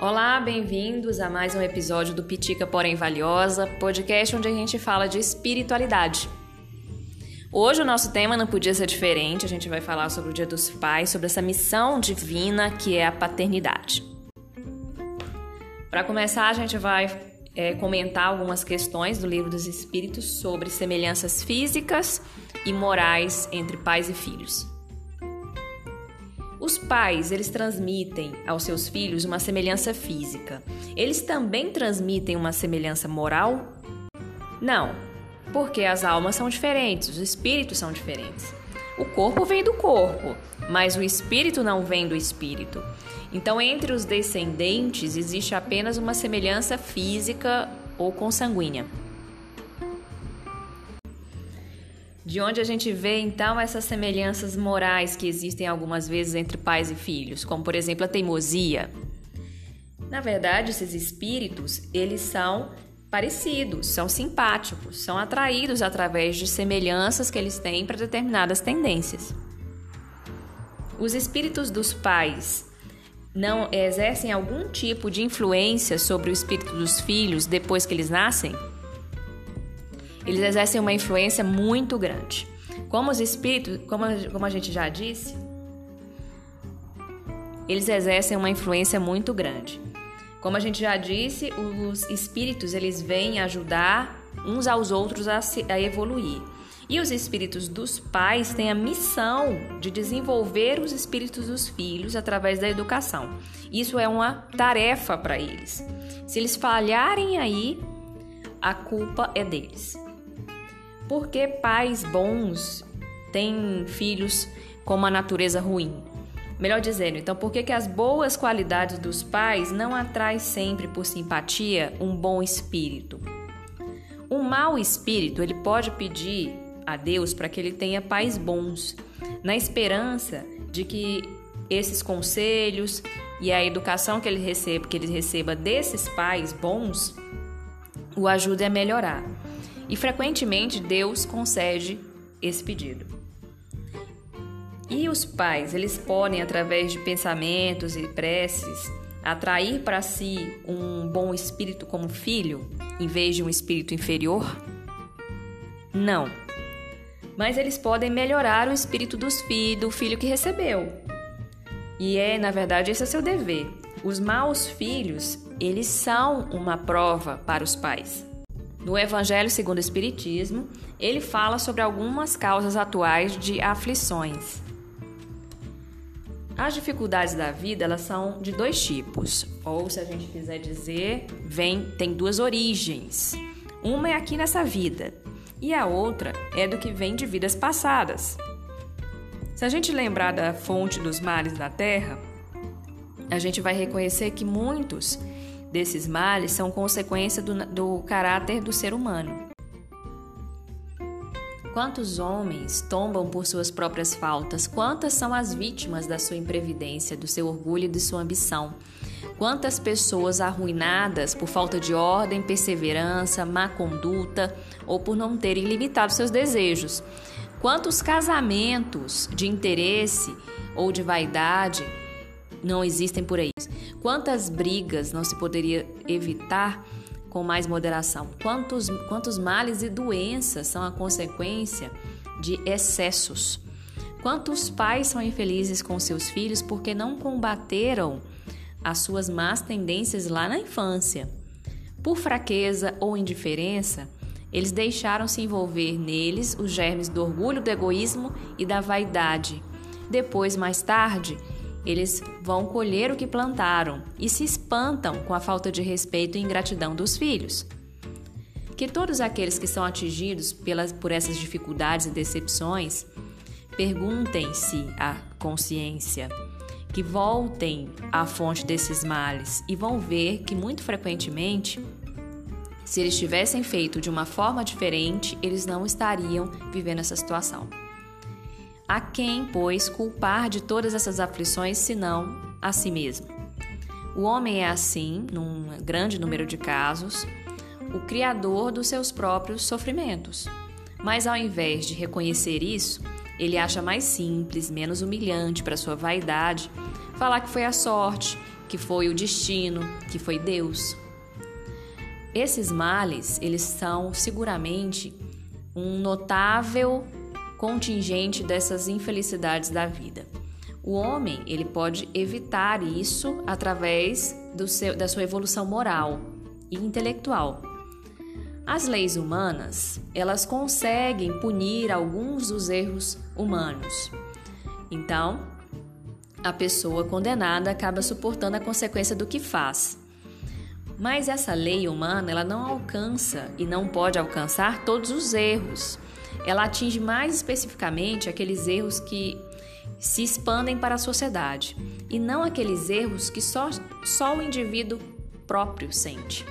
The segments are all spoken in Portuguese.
Olá, bem-vindos a mais um episódio do Pitica Porém Valiosa, podcast onde a gente fala de espiritualidade. Hoje o nosso tema não podia ser diferente, a gente vai falar sobre o Dia dos Pais, sobre essa missão divina que é a paternidade. Para começar, a gente vai é, comentar algumas questões do Livro dos Espíritos sobre semelhanças físicas e morais entre pais e filhos. Os pais, eles transmitem aos seus filhos uma semelhança física. Eles também transmitem uma semelhança moral? Não, porque as almas são diferentes, os espíritos são diferentes. O corpo vem do corpo, mas o espírito não vem do espírito. Então, entre os descendentes existe apenas uma semelhança física ou consanguínea. De onde a gente vê então essas semelhanças morais que existem algumas vezes entre pais e filhos, como por exemplo a teimosia. Na verdade, esses espíritos, eles são parecidos, são simpáticos, são atraídos através de semelhanças que eles têm para determinadas tendências. Os espíritos dos pais não exercem algum tipo de influência sobre o espírito dos filhos depois que eles nascem? Eles exercem uma influência muito grande. Como os espíritos, como, como a gente já disse, eles exercem uma influência muito grande. Como a gente já disse, os espíritos eles vêm ajudar uns aos outros a, se, a evoluir. E os espíritos dos pais têm a missão de desenvolver os espíritos dos filhos através da educação. Isso é uma tarefa para eles. Se eles falharem aí, a culpa é deles. Por que pais bons têm filhos com uma natureza ruim? Melhor dizendo, então, por que, que as boas qualidades dos pais não atraem sempre por simpatia um bom espírito? Um mau espírito, ele pode pedir a Deus para que ele tenha pais bons, na esperança de que esses conselhos e a educação que ele receba, que ele receba desses pais bons, o ajude a melhorar. E frequentemente Deus concede esse pedido. E os pais, eles podem, através de pensamentos e preces, atrair para si um bom espírito como filho, em vez de um espírito inferior? Não. Mas eles podem melhorar o espírito dos filhos, do filho que recebeu. E é, na verdade, esse é seu dever. Os maus filhos, eles são uma prova para os pais. No Evangelho segundo o Espiritismo, ele fala sobre algumas causas atuais de aflições. As dificuldades da vida, elas são de dois tipos, ou se a gente quiser dizer, vem tem duas origens. Uma é aqui nessa vida, e a outra é do que vem de vidas passadas. Se a gente lembrar da fonte dos males da terra, a gente vai reconhecer que muitos desses males são consequência do, do caráter do ser humano. Quantos homens tombam por suas próprias faltas? Quantas são as vítimas da sua imprevidência, do seu orgulho e de sua ambição? Quantas pessoas arruinadas por falta de ordem, perseverança, má conduta ou por não terem limitado seus desejos? Quantos casamentos de interesse ou de vaidade não existem por aí? Quantas brigas não se poderia evitar com mais moderação? Quantos, quantos males e doenças são a consequência de excessos? Quantos pais são infelizes com seus filhos porque não combateram as suas más tendências lá na infância? Por fraqueza ou indiferença, eles deixaram se envolver neles os germes do orgulho, do egoísmo e da vaidade. Depois, mais tarde, eles vão colher o que plantaram e se espantam com a falta de respeito e ingratidão dos filhos. Que todos aqueles que são atingidos pelas, por essas dificuldades e decepções perguntem-se à consciência, que voltem à fonte desses males e vão ver que muito frequentemente, se eles tivessem feito de uma forma diferente, eles não estariam vivendo essa situação. A quem, pois, culpar de todas essas aflições, senão a si mesmo? O homem é assim, num grande número de casos, o criador dos seus próprios sofrimentos. Mas ao invés de reconhecer isso, Ele acha mais simples, menos humilhante para sua vaidade falar que foi a sorte, que foi o destino, que foi Deus. Esses males, eles são seguramente um notável contingente dessas infelicidades da vida. O homem, ele pode evitar isso através seu, da sua evolução moral e intelectual. As leis humanas, elas conseguem punir alguns dos erros humanos. Então, a pessoa condenada acaba suportando a consequência do que faz. Mas essa lei humana, ela não alcança e não pode alcançar todos os erros. Ela atinge mais especificamente aqueles erros que se expandem para a sociedade e não aqueles erros que só, só o indivíduo próprio sente.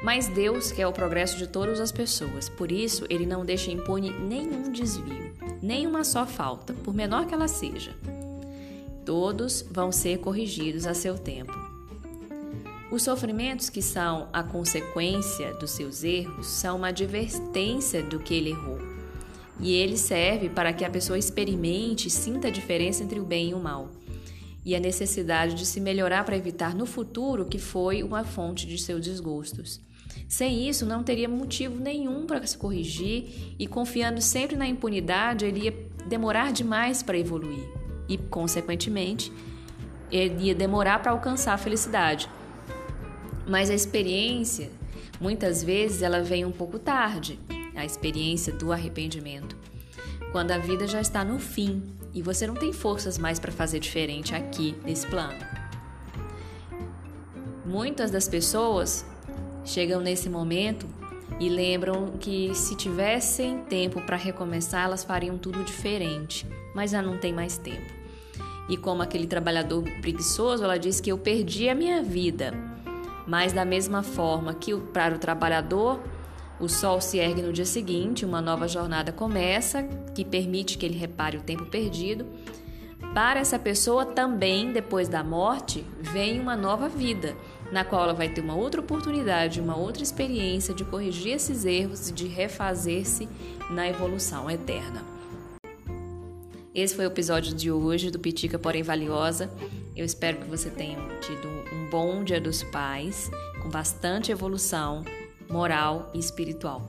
Mas Deus quer o progresso de todas as pessoas, por isso ele não deixa impune nenhum desvio, nem uma só falta, por menor que ela seja. Todos vão ser corrigidos a seu tempo. Os sofrimentos que são a consequência dos seus erros são uma advertência do que ele errou. E ele serve para que a pessoa experimente e sinta a diferença entre o bem e o mal. E a necessidade de se melhorar para evitar no futuro que foi uma fonte de seus desgostos. Sem isso, não teria motivo nenhum para se corrigir e confiando sempre na impunidade, ele ia demorar demais para evoluir e, consequentemente, ele ia demorar para alcançar a felicidade. Mas a experiência, muitas vezes, ela vem um pouco tarde a experiência do arrependimento. Quando a vida já está no fim e você não tem forças mais para fazer diferente aqui nesse plano. Muitas das pessoas chegam nesse momento e lembram que se tivessem tempo para recomeçar, elas fariam tudo diferente, mas já não tem mais tempo. E como aquele trabalhador preguiçoso, ela diz que eu perdi a minha vida. Mas da mesma forma que para o trabalhador, o sol se ergue no dia seguinte, uma nova jornada começa, que permite que ele repare o tempo perdido. Para essa pessoa também, depois da morte, vem uma nova vida, na qual ela vai ter uma outra oportunidade, uma outra experiência de corrigir esses erros e de refazer-se na evolução eterna. Esse foi o episódio de hoje do Pitica Porém Valiosa. Eu espero que você tenha tido um bom Dia dos Pais, com bastante evolução moral e espiritual.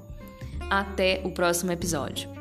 Até o próximo episódio.